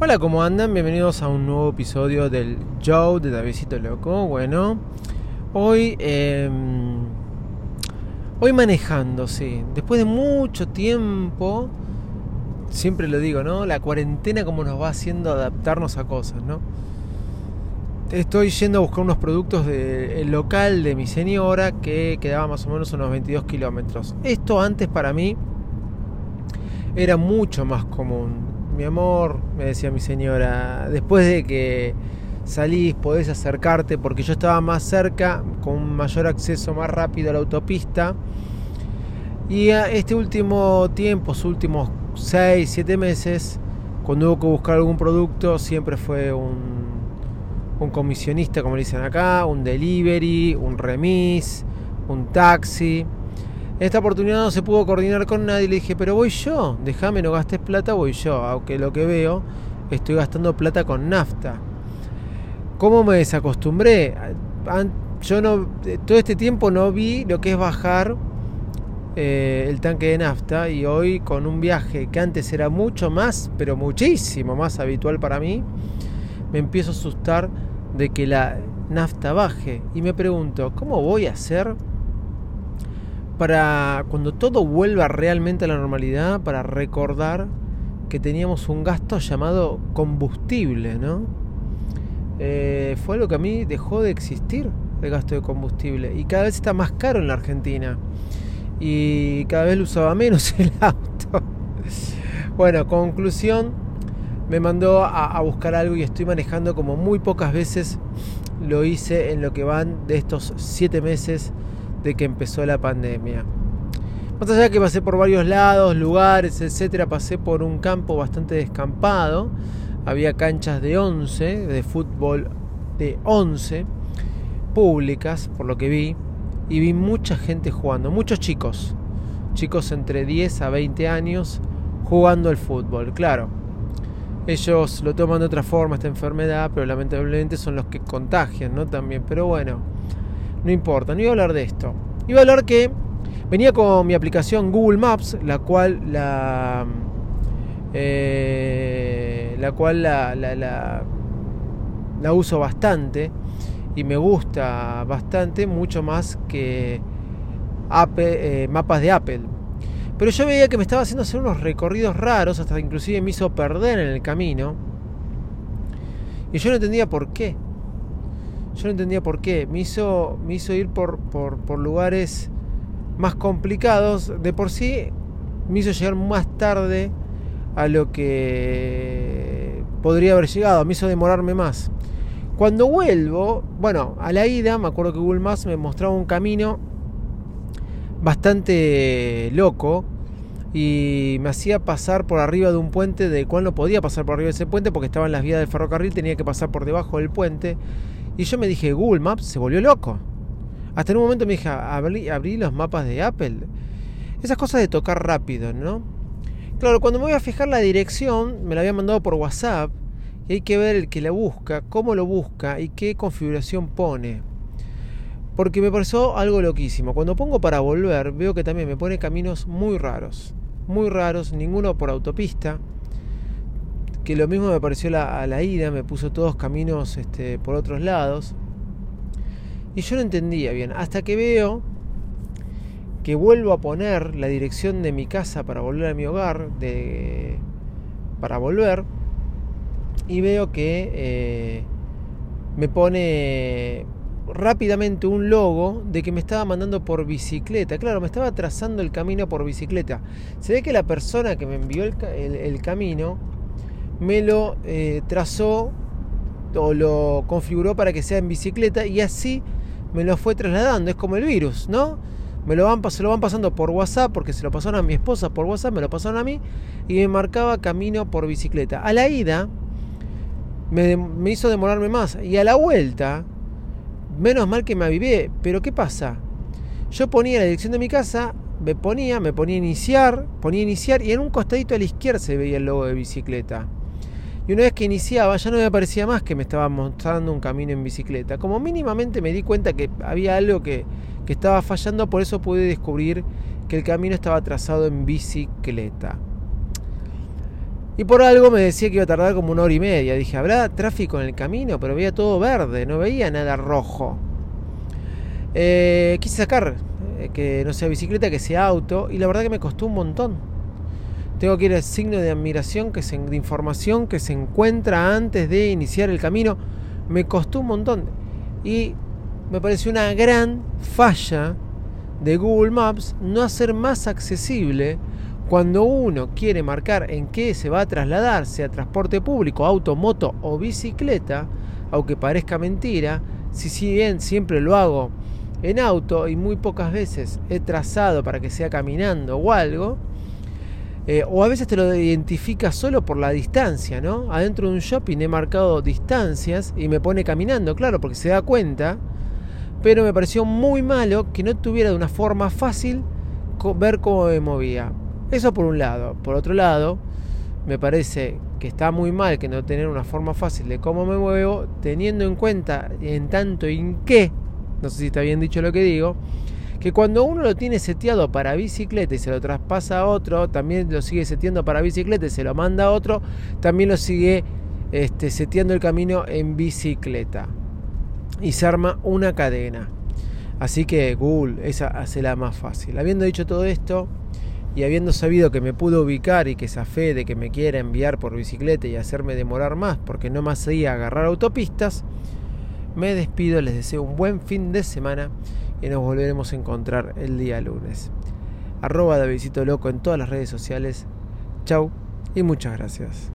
Hola, ¿cómo andan? Bienvenidos a un nuevo episodio del Joe de Davidito Loco. Bueno, hoy, eh, hoy manejando, sí. Después de mucho tiempo, siempre lo digo, ¿no? La cuarentena como nos va haciendo adaptarnos a cosas, ¿no? Estoy yendo a buscar unos productos del local de mi señora que quedaba más o menos unos 22 kilómetros. Esto antes para mí era mucho más común. Mi amor, me decía mi señora, después de que salís podés acercarte porque yo estaba más cerca, con mayor acceso más rápido a la autopista. Y a este último tiempo, últimos 6, 7 meses, cuando hubo que buscar algún producto, siempre fue un, un comisionista, como le dicen acá, un delivery, un remis, un taxi. En esta oportunidad no se pudo coordinar con nadie le dije, pero voy yo, déjame, no gastes plata, voy yo. Aunque lo que veo, estoy gastando plata con nafta. ¿Cómo me desacostumbré? Yo no, todo este tiempo no vi lo que es bajar eh, el tanque de nafta y hoy con un viaje que antes era mucho más, pero muchísimo más habitual para mí, me empiezo a asustar de que la nafta baje y me pregunto, ¿cómo voy a hacer para cuando todo vuelva realmente a la normalidad, para recordar que teníamos un gasto llamado combustible, ¿no? Eh, fue algo que a mí dejó de existir el gasto de combustible y cada vez está más caro en la Argentina y cada vez lo usaba menos el auto. Bueno, conclusión, me mandó a, a, buscar algo y estoy manejando como muy pocas veces lo hice en lo que van de estos siete meses de que empezó la pandemia. Más allá que pasé por varios lados, lugares, etcétera, pasé por un campo bastante descampado. Había canchas de 11, de fútbol de 11, públicas, por lo que vi. Y vi mucha gente jugando, muchos chicos. Chicos entre 10 a 20 años jugando al fútbol. Claro, ellos lo toman de otra forma esta enfermedad, pero lamentablemente son los que contagian, ¿no? También, pero bueno, no importa, no iba a hablar de esto. Iba a hablar que venía con mi aplicación Google Maps, la cual la. Eh, la cual la, la, uso bastante y me gusta bastante, mucho más que eh, mapas de Apple. Pero yo veía que me estaba haciendo hacer unos recorridos raros, hasta inclusive me hizo perder en el camino. Y yo no entendía por qué. Yo no entendía por qué. Me hizo, me hizo ir por, por, lugares más complicados. De por sí me hizo llegar más tarde a lo que podría haber llegado. Me hizo demorarme más. Cuando vuelvo, bueno, a la ida, me acuerdo que Google Maps me mostraba un camino bastante loco y me hacía pasar por arriba de un puente del cual no podía pasar por arriba de ese puente porque estaban las vías del ferrocarril, tenía que pasar por debajo del puente y yo me dije, Google Maps se volvió loco. Hasta en un momento me dije, abrí, abrí los mapas de Apple. Esas cosas de tocar rápido, ¿no? Claro, cuando me voy a fijar la dirección, me la había mandado por WhatsApp y hay que ver el que la busca, cómo lo busca y qué configuración pone. Porque me pareció algo loquísimo. Cuando pongo para volver, veo que también me pone caminos muy raros. Muy raros, ninguno por autopista que lo mismo me pareció la, a la ida, me puso todos caminos este, por otros lados. Y yo no entendía bien, hasta que veo que vuelvo a poner la dirección de mi casa para volver a mi hogar, de, para volver, y veo que eh, me pone rápidamente un logo de que me estaba mandando por bicicleta. Claro, me estaba trazando el camino por bicicleta. Se ve que la persona que me envió el, camino me lo eh, trazó o lo configuró para que sea en bicicleta y así me lo fue trasladando. Es como el virus, ¿no? Me lo van, se lo van pasando por WhatsApp porque se lo pasaron a mi esposa por WhatsApp, me lo pasaron a mí y me marcaba camino por bicicleta. A la ida me, me hizo demorarme más y a la vuelta, menos mal que me avivé, pero ¿qué pasa? Yo ponía la dirección de mi casa, me ponía, me ponía a iniciar, ponía a iniciar y en un costadito a la izquierda se veía el logo de bicicleta. Y una vez que iniciaba ya no me parecía más que me estaba mostrando un camino en bicicleta. Como mínimamente me di cuenta que había algo que, que estaba fallando, por eso pude descubrir que el camino estaba trazado en bicicleta. Y por algo me decía que iba a tardar como una hora y media. Dije, ¿habrá tráfico en el camino? Pero veía todo verde, no veía nada rojo. Eh, quise sacar eh, que no sea bicicleta, que sea auto. Y la verdad que me costó un montón. Tengo que ir al signo de admiración, que se, de información que se encuentra antes de iniciar el camino. Me costó un montón. Y me pareció una gran falla de Google Maps no hacer más accesible cuando uno quiere marcar en qué se va a trasladar, sea transporte público, auto, moto o bicicleta, aunque parezca mentira, si bien siempre lo hago en auto y muy pocas veces he trazado para que sea caminando o algo, eh, o a veces te lo identifica solo por la distancia, ¿no? Adentro de un shopping he marcado distancias y me pone caminando, claro, porque se da cuenta, pero me pareció muy malo que no tuviera de una forma fácil ver cómo me movía. Eso por un lado. Por otro lado, me parece que está muy mal que no tener una forma fácil de cómo me muevo, teniendo en cuenta en tanto en qué, no sé si está bien dicho lo que digo, que cuando uno lo tiene seteado para bicicleta y se lo traspasa a otro, también lo sigue seteando para bicicleta y se lo manda a otro, también lo sigue este, seteando el camino en bicicleta. Y se arma una cadena. Así que Google, esa hace la más fácil. Habiendo dicho todo esto, y habiendo sabido que me pudo ubicar y que esa fe de que me quiera enviar por bicicleta y hacerme demorar más porque no más a agarrar autopistas, me despido, les deseo un buen fin de semana y nos volveremos a encontrar el día lunes. Arroba Davidito Loco en todas las redes sociales. Chau y muchas gracias.